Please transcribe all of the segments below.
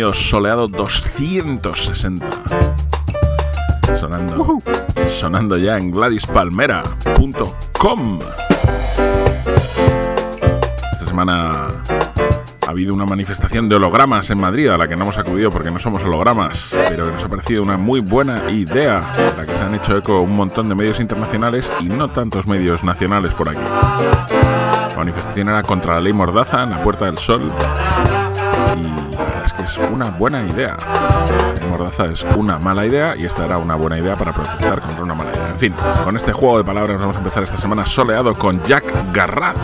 Bienvenidos. Soleado 260. Sonando, sonando ya en GladysPalmera.com. Esta semana ha habido una manifestación de hologramas en Madrid a la que no hemos acudido porque no somos hologramas, pero que nos ha parecido una muy buena idea, la que se han hecho eco un montón de medios internacionales y no tantos medios nacionales por aquí. La manifestación era contra la ley Mordaza en la Puerta del Sol una buena idea. Mordaza es una mala idea y esta era una buena idea para protestar contra una mala idea. En fin, con este juego de palabras vamos a empezar esta semana soleado con Jack Garrat.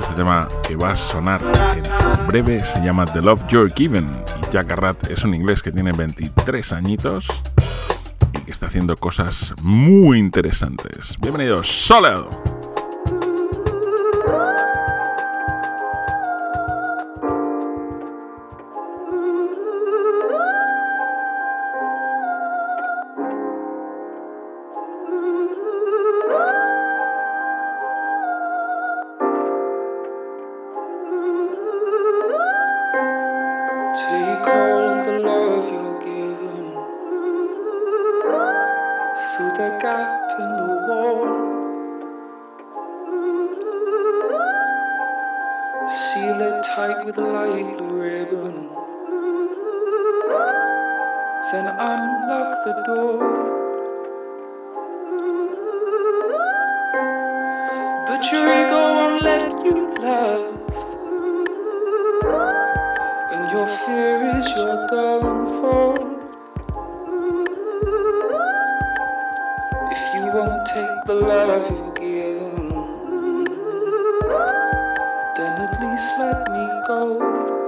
Este tema que va a sonar en breve se llama The Love You're Given y Jack Garrat es un inglés que tiene 23 añitos y que está haciendo cosas muy interesantes. Bienvenidos, soleado. A ribbon. Then unlock the door. But your ego won't let you love. And your fear is your downfall. If you won't take the love Please let me go.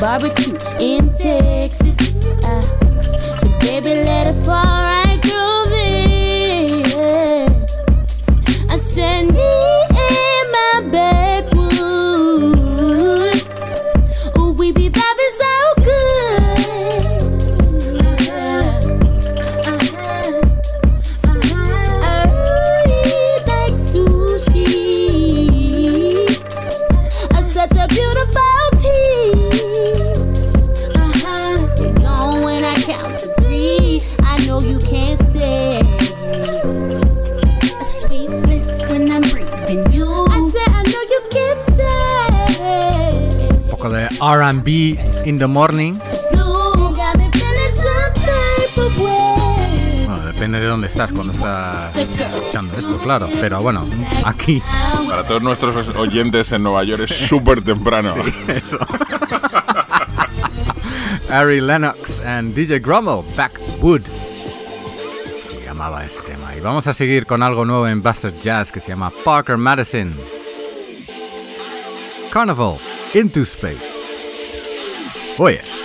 barbecue in Texas. Uh, so baby, let it fall. In the Morning. Bueno, depende de dónde estás cuando estás escuchando esto, claro. Pero bueno, aquí. Para todos nuestros oyentes en Nueva York es súper temprano. Sí, eso. Ari Lennox and DJ Grommel, Backwood. Se llamaba este tema. Y vamos a seguir con algo nuevo en Buster Jazz que se llama Parker Madison. Carnival into Space. Oh, yeah.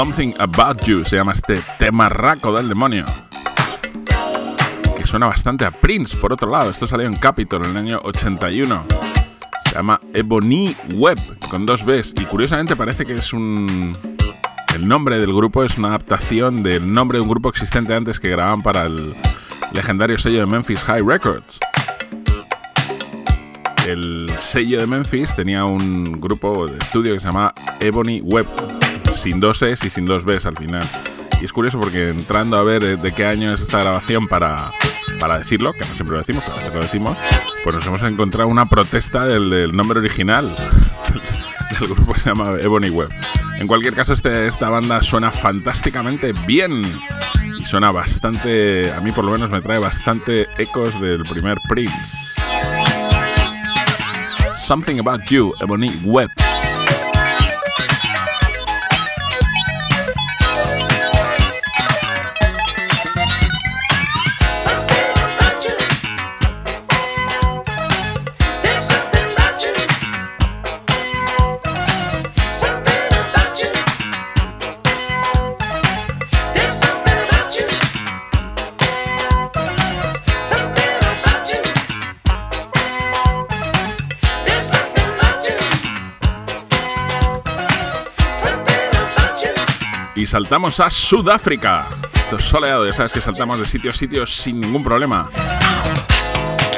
Something About You se llama este temarraco del demonio. Que suena bastante a Prince, por otro lado. Esto salió en Capitol en el año 81. Se llama Ebony Web, con dos Bs. Y curiosamente parece que es un... El nombre del grupo es una adaptación del nombre de un grupo existente antes que grababan para el legendario sello de Memphis High Records. El sello de Memphis tenía un grupo de estudio que se llama Ebony Web, sin dos Es y sin dos Bs al final. Y es curioso porque entrando a ver de qué año es esta grabación para, para decirlo, que no siempre lo decimos, a veces lo decimos, pues nos hemos encontrado una protesta del, del nombre original del grupo que se llama Ebony Web. En cualquier caso, este, esta banda suena fantásticamente bien y suena bastante, a mí por lo menos me trae bastante ecos del primer Prince. Something About You, Ebony Web. Saltamos a Sudáfrica. Esto es soleado, ya sabes que saltamos de sitio a sitio sin ningún problema.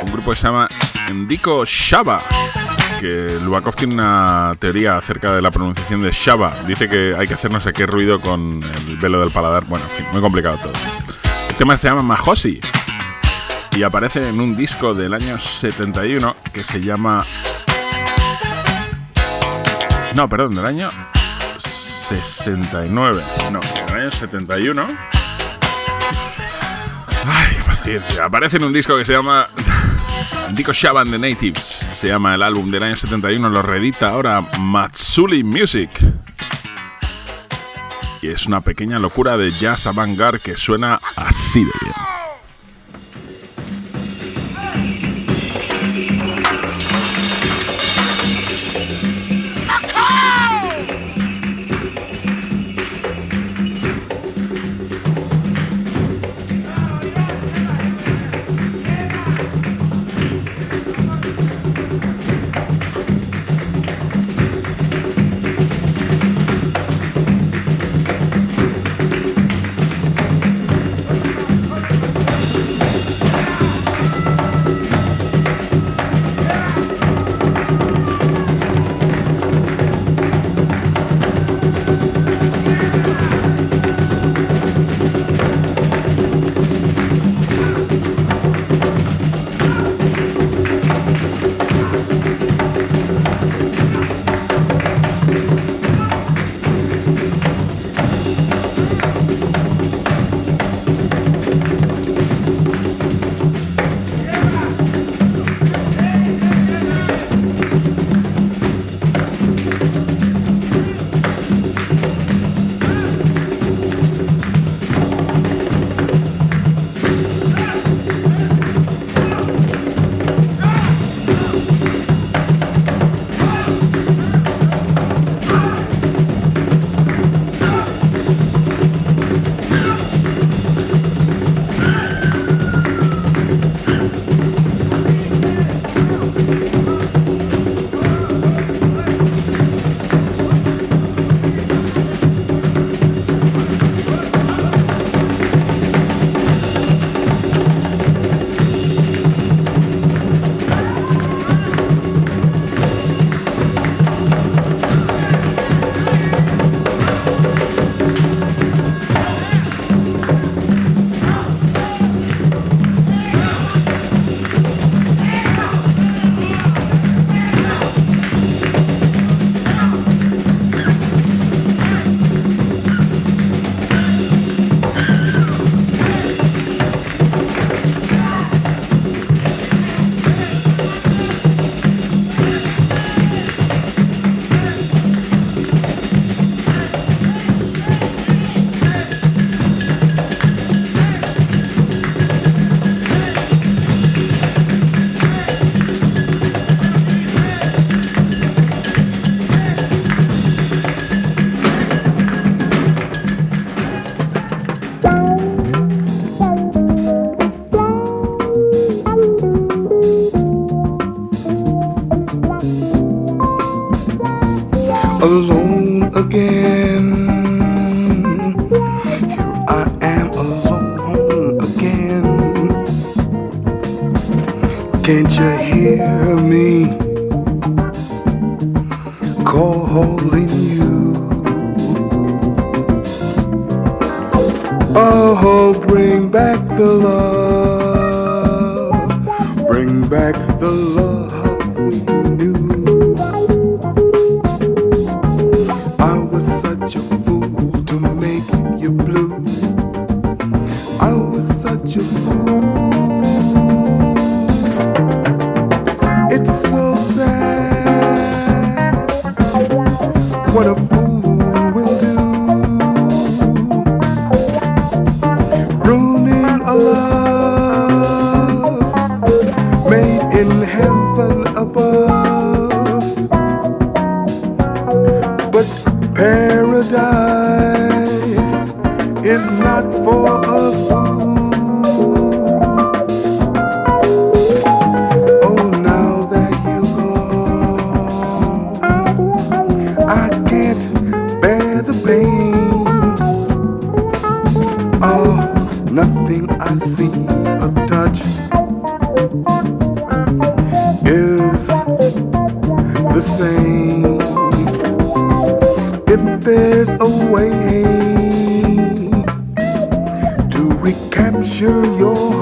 Un grupo que se llama Ndiko Shaba. Que Lubakov tiene una teoría acerca de la pronunciación de Shaba. Dice que hay que hacer no sé qué ruido con el velo del paladar. Bueno, en fin, muy complicado todo. El tema se llama Mahosi. Y aparece en un disco del año 71 que se llama. No, perdón, del año 69. No, en el año 71. Ay, paciencia. Aparece en un disco que se llama. Dico Shaban The Natives. Se llama el álbum del año 71. Lo reedita ahora Matsuli Music. Y es una pequeña locura de jazz avant-garde que suena así de bien. Paradise is not for a fool. way to recapture your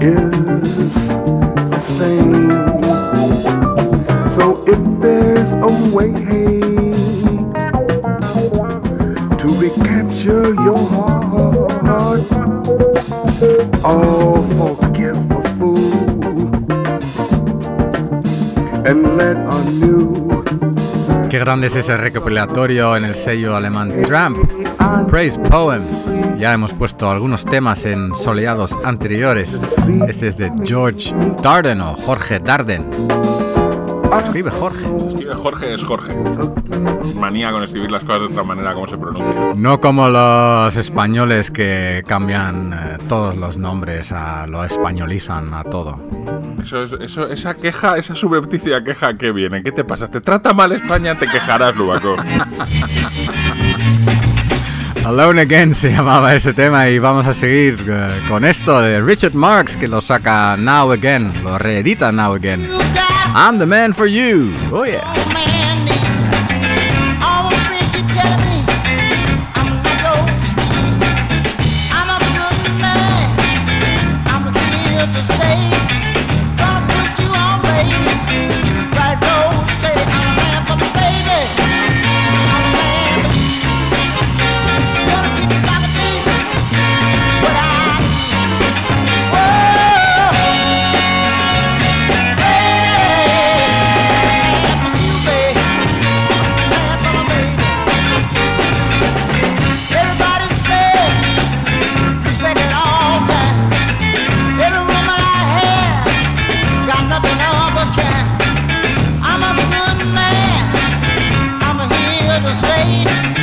you. Es ese recopilatorio en el sello alemán Tramp. Praise Poems. Ya hemos puesto algunos temas en soleados anteriores. Este es de George Darden o Jorge Darden. Escribe Jorge. Escribe Jorge es Jorge. Manía con escribir las cosas de otra manera como se pronuncia. No como los españoles que cambian eh, todos los nombres, a, lo españolizan a todo. Eso, es- eso, esa queja, esa subrepticia queja que viene. ¿Qué te pasa? ¿Te trata mal España? Te quejarás, Lubaco. Alone Again se llamaba ese tema y vamos a seguir eh, con esto de Richard Marx que lo saca Now Again, lo reedita Now Again. I'm the man for you. Oh yeah. never swayed.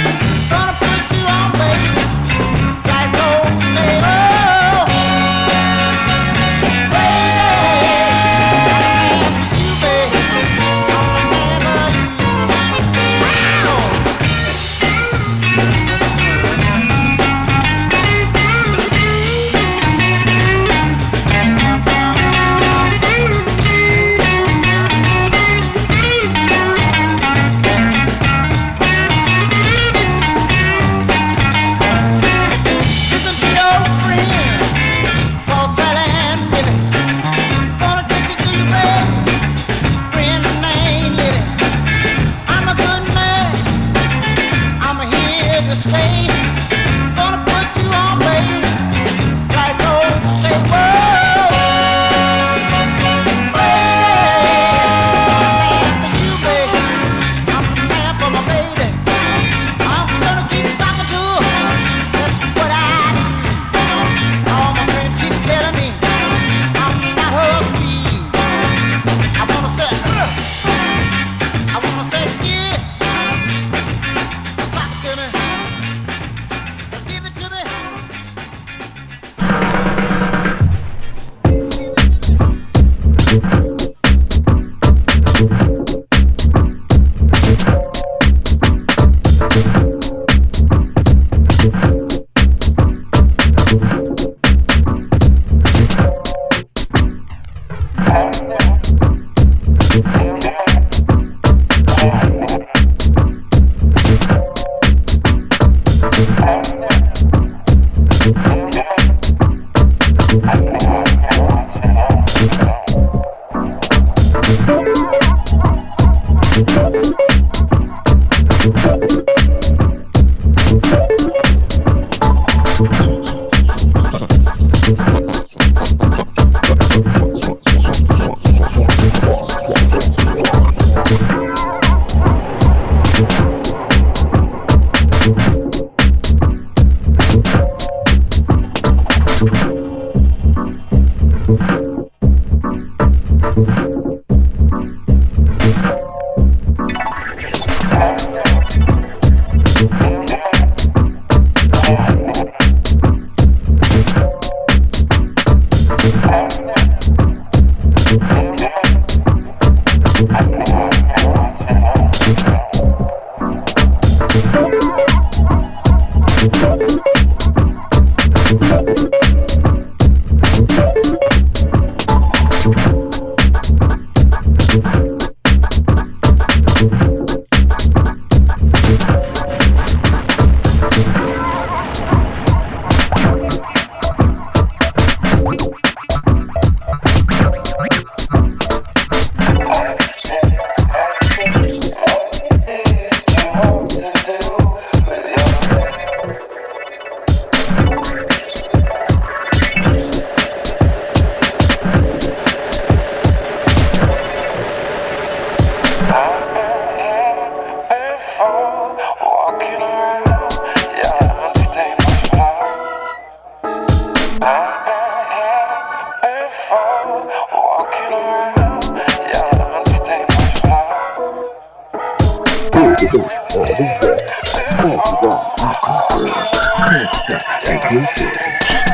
Good stuff. Good stuff.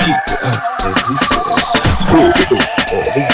Good stuff. Good stuff.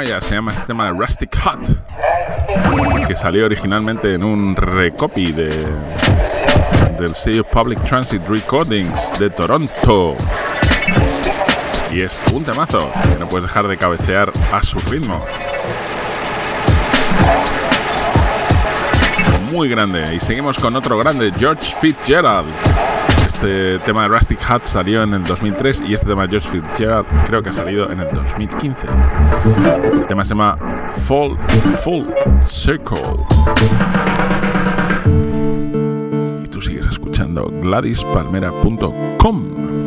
Se llama este tema de Rustic Hut, que salió originalmente en un recopy de, del sello Public Transit Recordings de Toronto. Y es un temazo que no puedes dejar de cabecear a su ritmo. Muy grande. Y seguimos con otro grande, George Fitzgerald. Este tema de Rustic Hut salió en el 2003 y este tema de George Fitzgerald creo que ha salido en el 2015. El tema se llama Full, Full Circle. Y tú sigues escuchando GladysPalmera.com.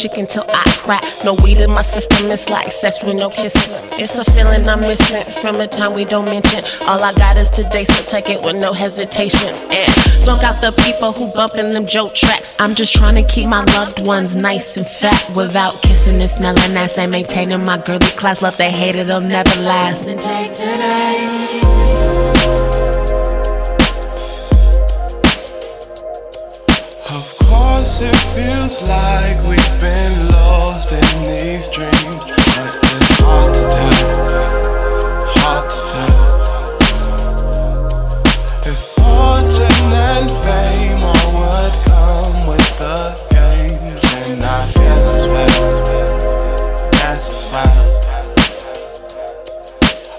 chicken till I crack. No weed in my system, it's like sex with no kissing. It's a feeling I'm missing from the time we don't mention. All I got is today, so take it with no hesitation. And don't got the people who bumping them joke tracks. I'm just trying to keep my loved ones nice and fat without kissing and smelling ass and maintaining my girly class. Love they hate it'll never last. And take today. It feels like we've been lost in these dreams, but it's hard to tell. Hard to tell. If fortune and fame all would come with the game, then I guess it's well. Guess it's well.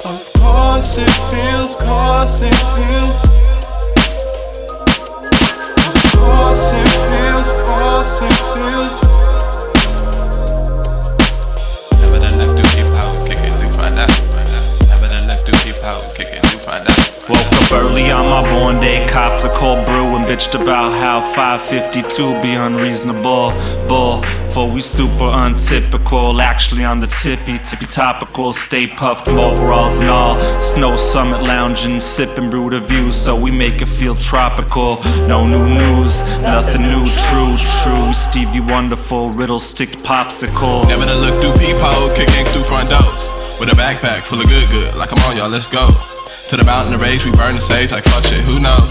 Of course, it feels, course it feels. myself Woke up early on my born day, copped a cold brew and bitched about how 552 be unreasonable. Bull, for we super untypical. Actually on the tippy, tippy topical. Stay puffed, overalls and all. Snow summit lounging, sipping brewed views, so we make it feel tropical. No new news, nothing new, true, true. Stevie Wonderful, riddle stick popsicle. Never done look through peepholes, kicking through front doors. With a backpack full of good good, like I'm on y'all, let's go. To the mountain of rage, we burn the sage like fuck shit, who knows?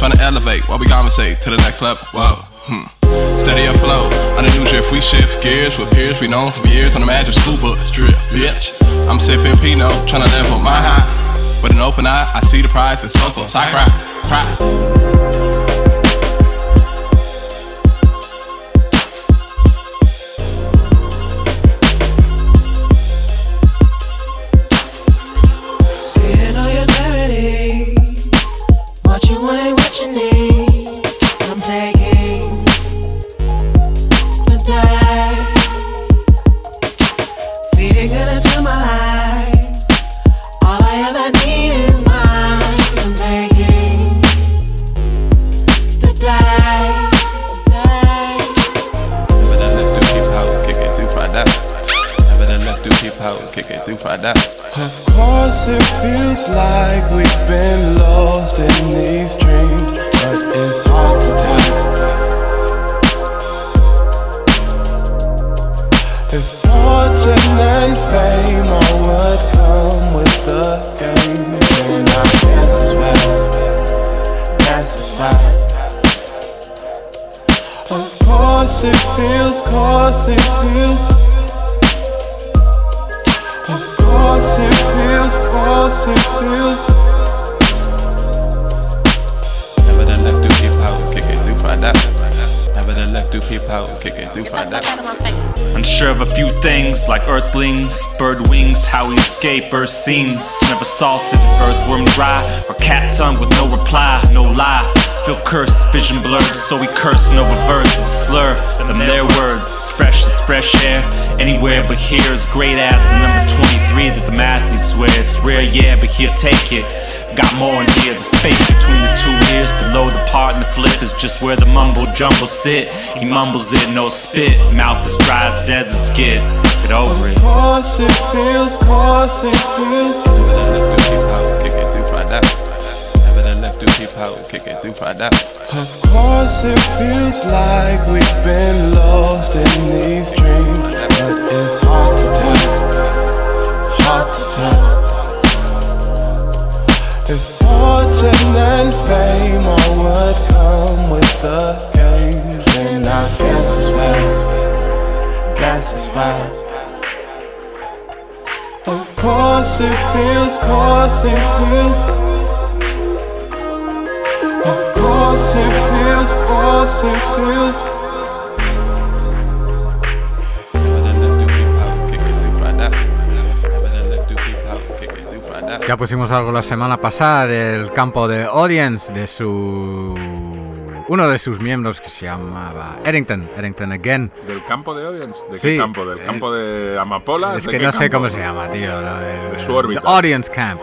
Trying to elevate while we conversate to the next level, whoa. Hmm. Steady afloat, on a new drift, we shift gears with peers we known for years on the magic school bus drip, bitch. I'm sipping Pinot, trying to level my high. With an open eye, I see the prize, it's so close, I cry, cry. Scenes. Never salted, earthworm dry, or cat tongue with no reply, no lie. Feel cursed, vision blurred, so we curse no reverse with slur. Them their words, fresh as fresh air. Anywhere but here is great as the number 23 that the athletes wear. It's rare, yeah, but here, take it. Got more in here, the space between the two part and the flip is just where the mumble jumble sit. He mumbles it, no spit. Mouth is dry as desert skid. Get over it. Course it feels, course it feels. Kick it, do find out. Of course it feels like we've been lost in these dreams, but it's hard to tell. Fortune and fame all would come with the game, then I guess it's well. Guess it's well. Of course it feels, course it feels. Of course it feels, course it feels. Ya pusimos algo la semana pasada del campo de Audience de su uno de sus miembros que se llamaba Errington, Errington Again. ¿Del campo de Audience? ¿De Sí, qué campo? ¿Del eh, campo de Amapola? Es ¿De que no sé cómo se llama, tío. De su órbita. The Audience Camp.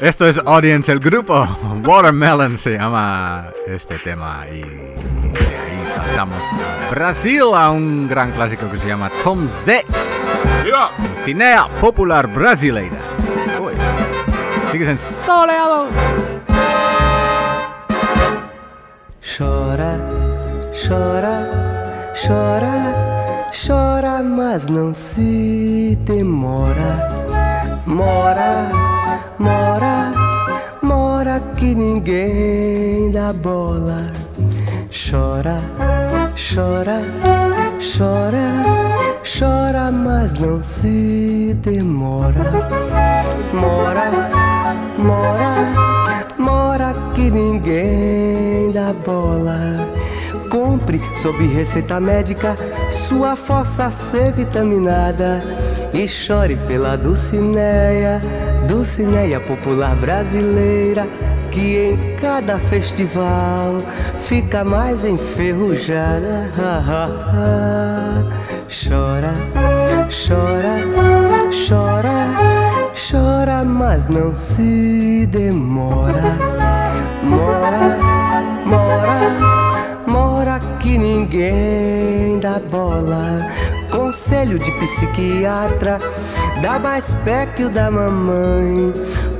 Esto es Audience, el grupo. Watermelon se llama este tema. Y de ahí saltamos a Brasil a un gran clásico que se llama Tom Z. ¡Viva! Cinea popular brasileira. Uy. Sigues en soleado. Chora, chora, chora, chora, mas não se demora. Mora, mora, mora que ninguém dá bola. Chora, chora, chora, chora, mas não se demora. Mora, mora, mora que ninguém dá bola. Compre sob receita médica sua fossa C vitaminada e chore pela Dulcineia, Dulcineia popular brasileira que em cada festival fica mais enferrujada. Chora, chora, chora, chora, mas não se demora. Mora, mora, mora ninguém dá bola. Conselho de psiquiatra, dá mais pé que o da mamãe.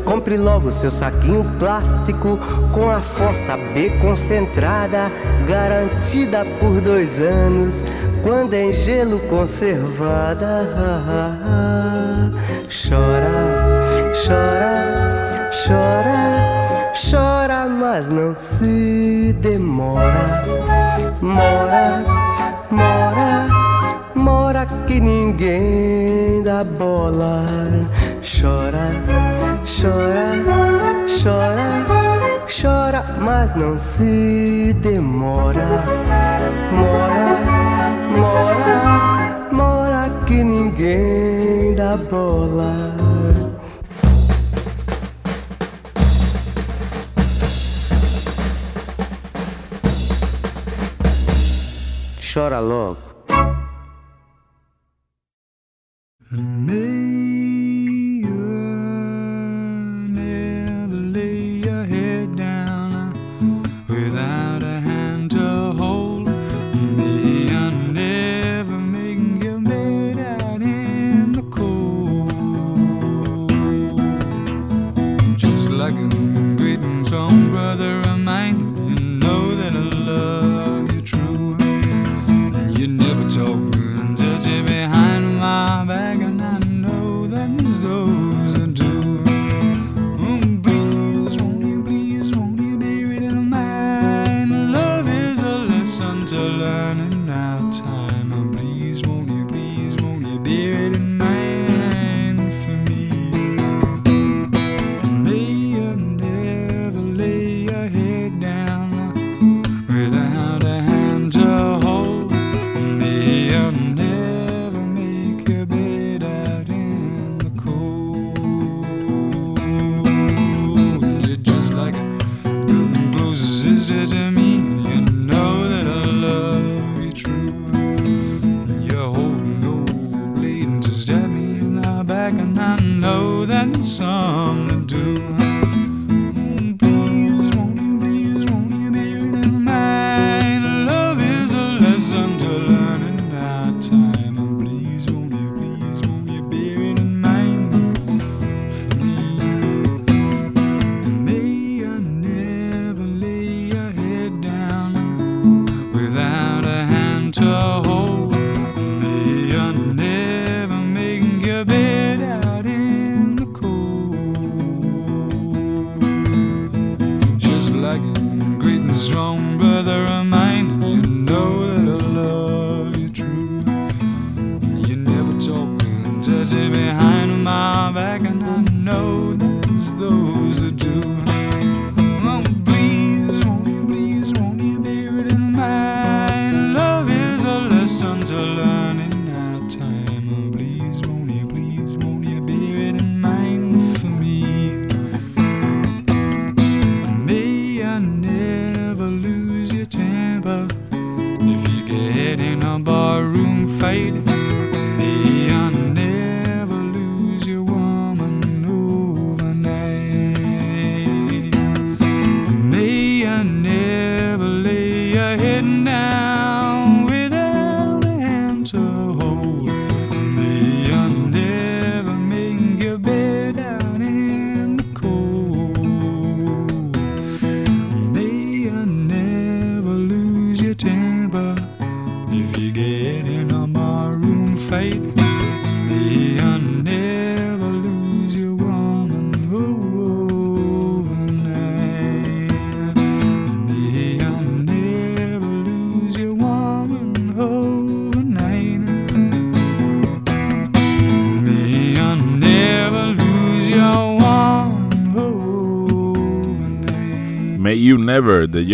Compre logo seu saquinho plástico com a fossa B concentrada, garantida por dois anos, quando em gelo conservada. Chora, chora, chora, chora, mas não se demora. Mora, mora, mora que ninguém dá bola. Chora, chora, chora, chora, mas não se demora. Mora, mora, mora que ninguém dá bola. Chora logo. Jimmy Hines. pride.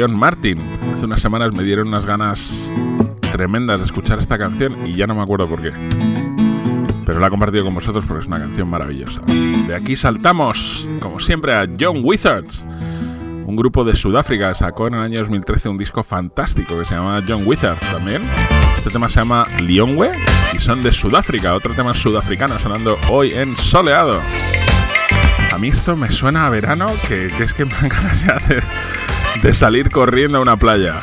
John Martin. Hace unas semanas me dieron unas ganas tremendas de escuchar esta canción y ya no me acuerdo por qué. Pero la he compartido con vosotros porque es una canción maravillosa. De aquí saltamos, como siempre, a John Wizards. Un grupo de Sudáfrica sacó en el año 2013 un disco fantástico que se llama John Wizards también. Este tema se llama Lionwe y son de Sudáfrica, otro tema sudafricano sonando hoy en Soleado. A mí esto me suena a verano que, es que me dan ganas de, de salir corriendo a una playa.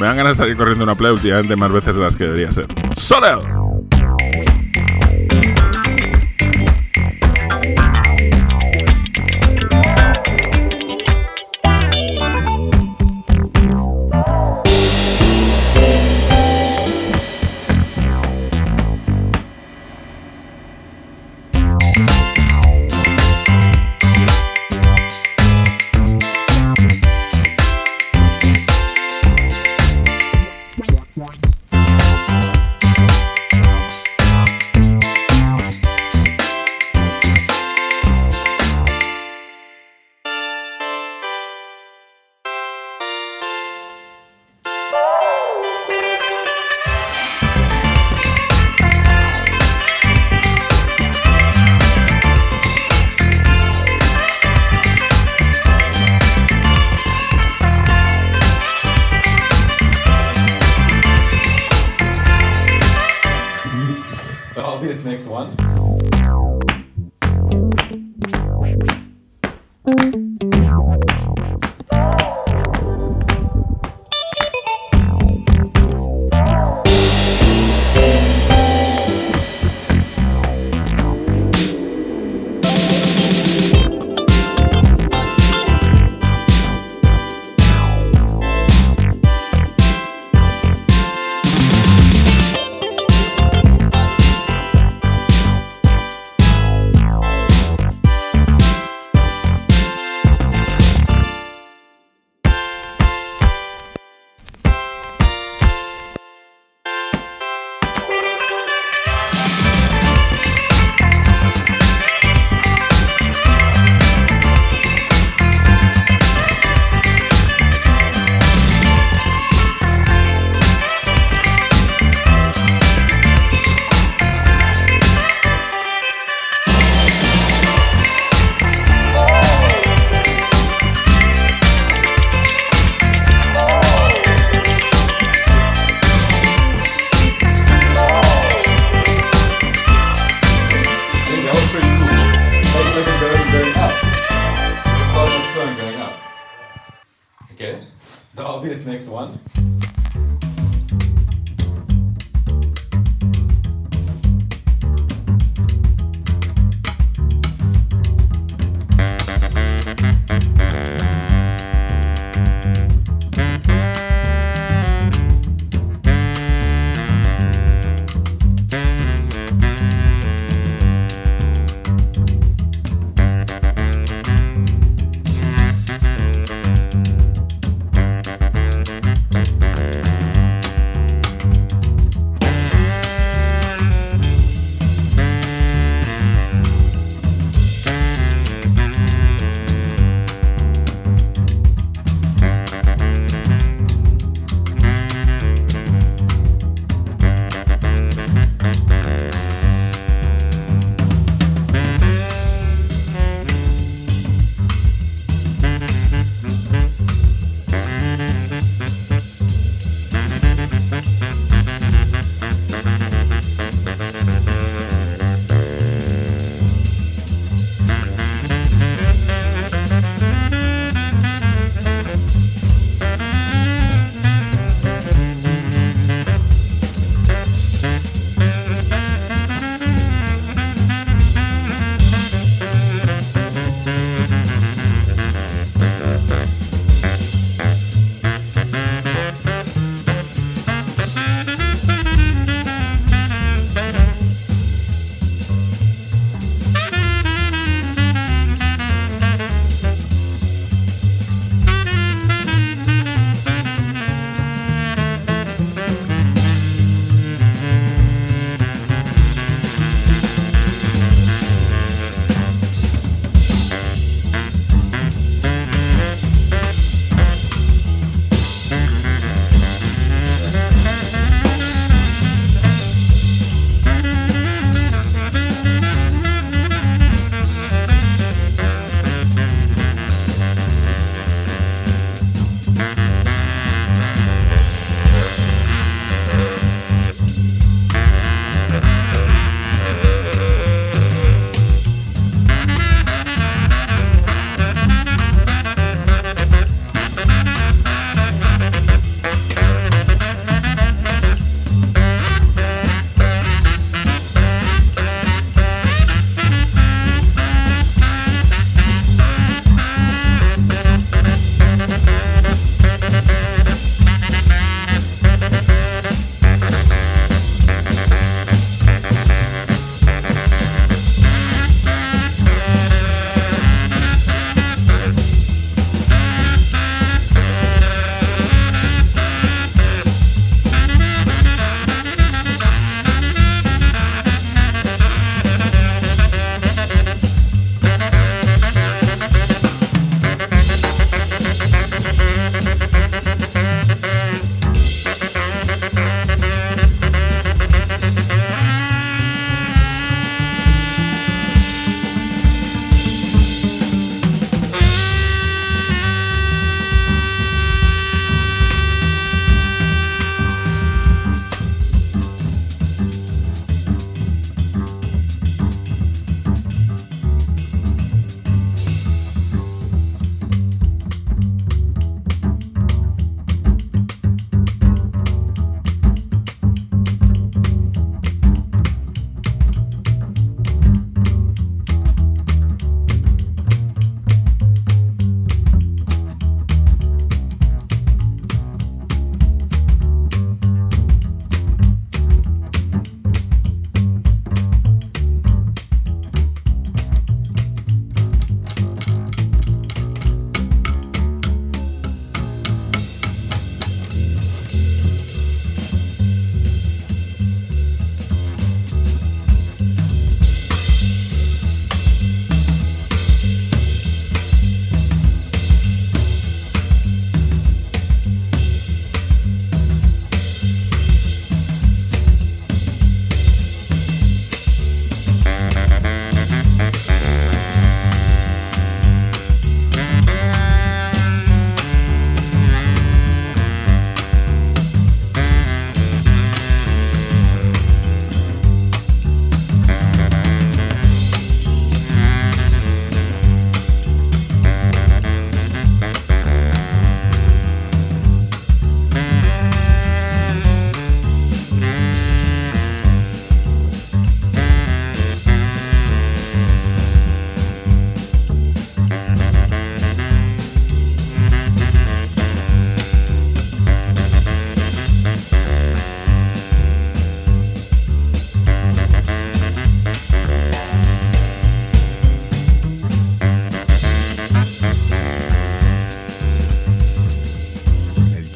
Me dan ganas de salir corriendo a una playa últimamente más veces de las que debería ser. ¡Soleado!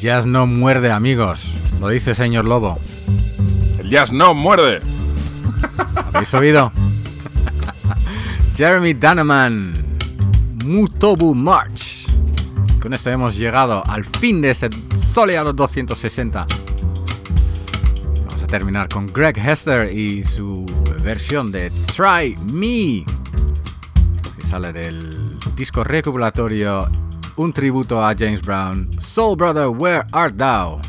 Jazz no muerde, amigos. Lo dice señor Lobo. El jazz no muerde. ¿Habéis oído? Jeremy Daneman, Mutobu March. Con esto hemos llegado al fin de ese soleado 260. Vamos a terminar con Greg Hester y su versión de Try Me, que sale del disco recopilatorio Un tributo a James Brown, Soul Brother, Where Art Thou?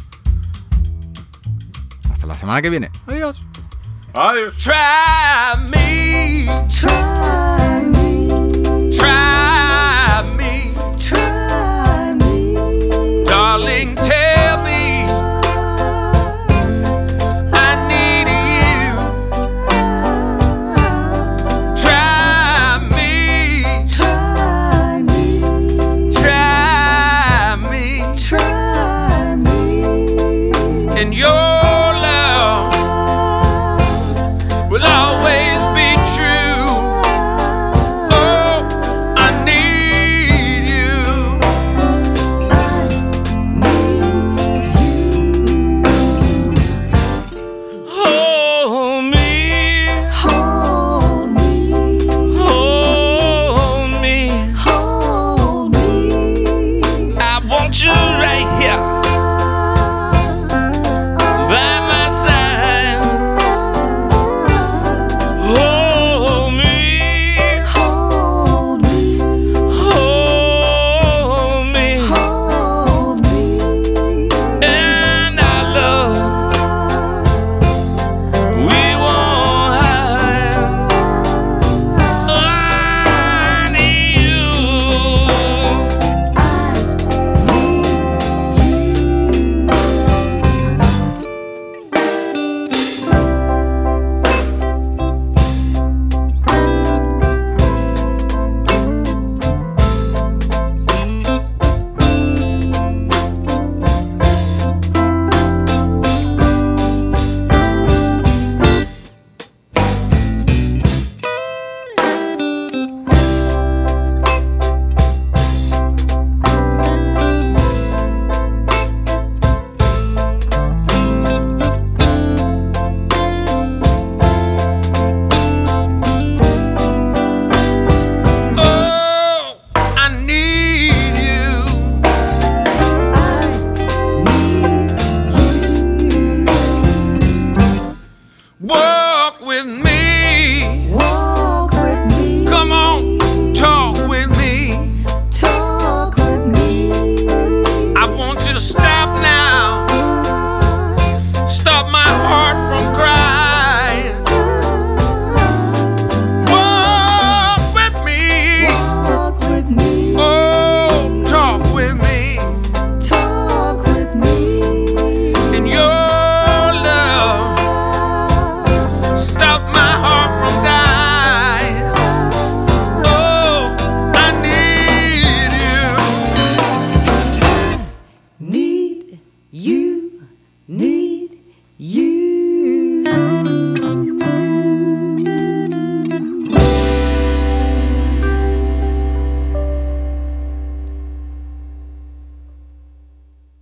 Hasta la semana que viene. Adiós. Adiós. Try me. Try me. Try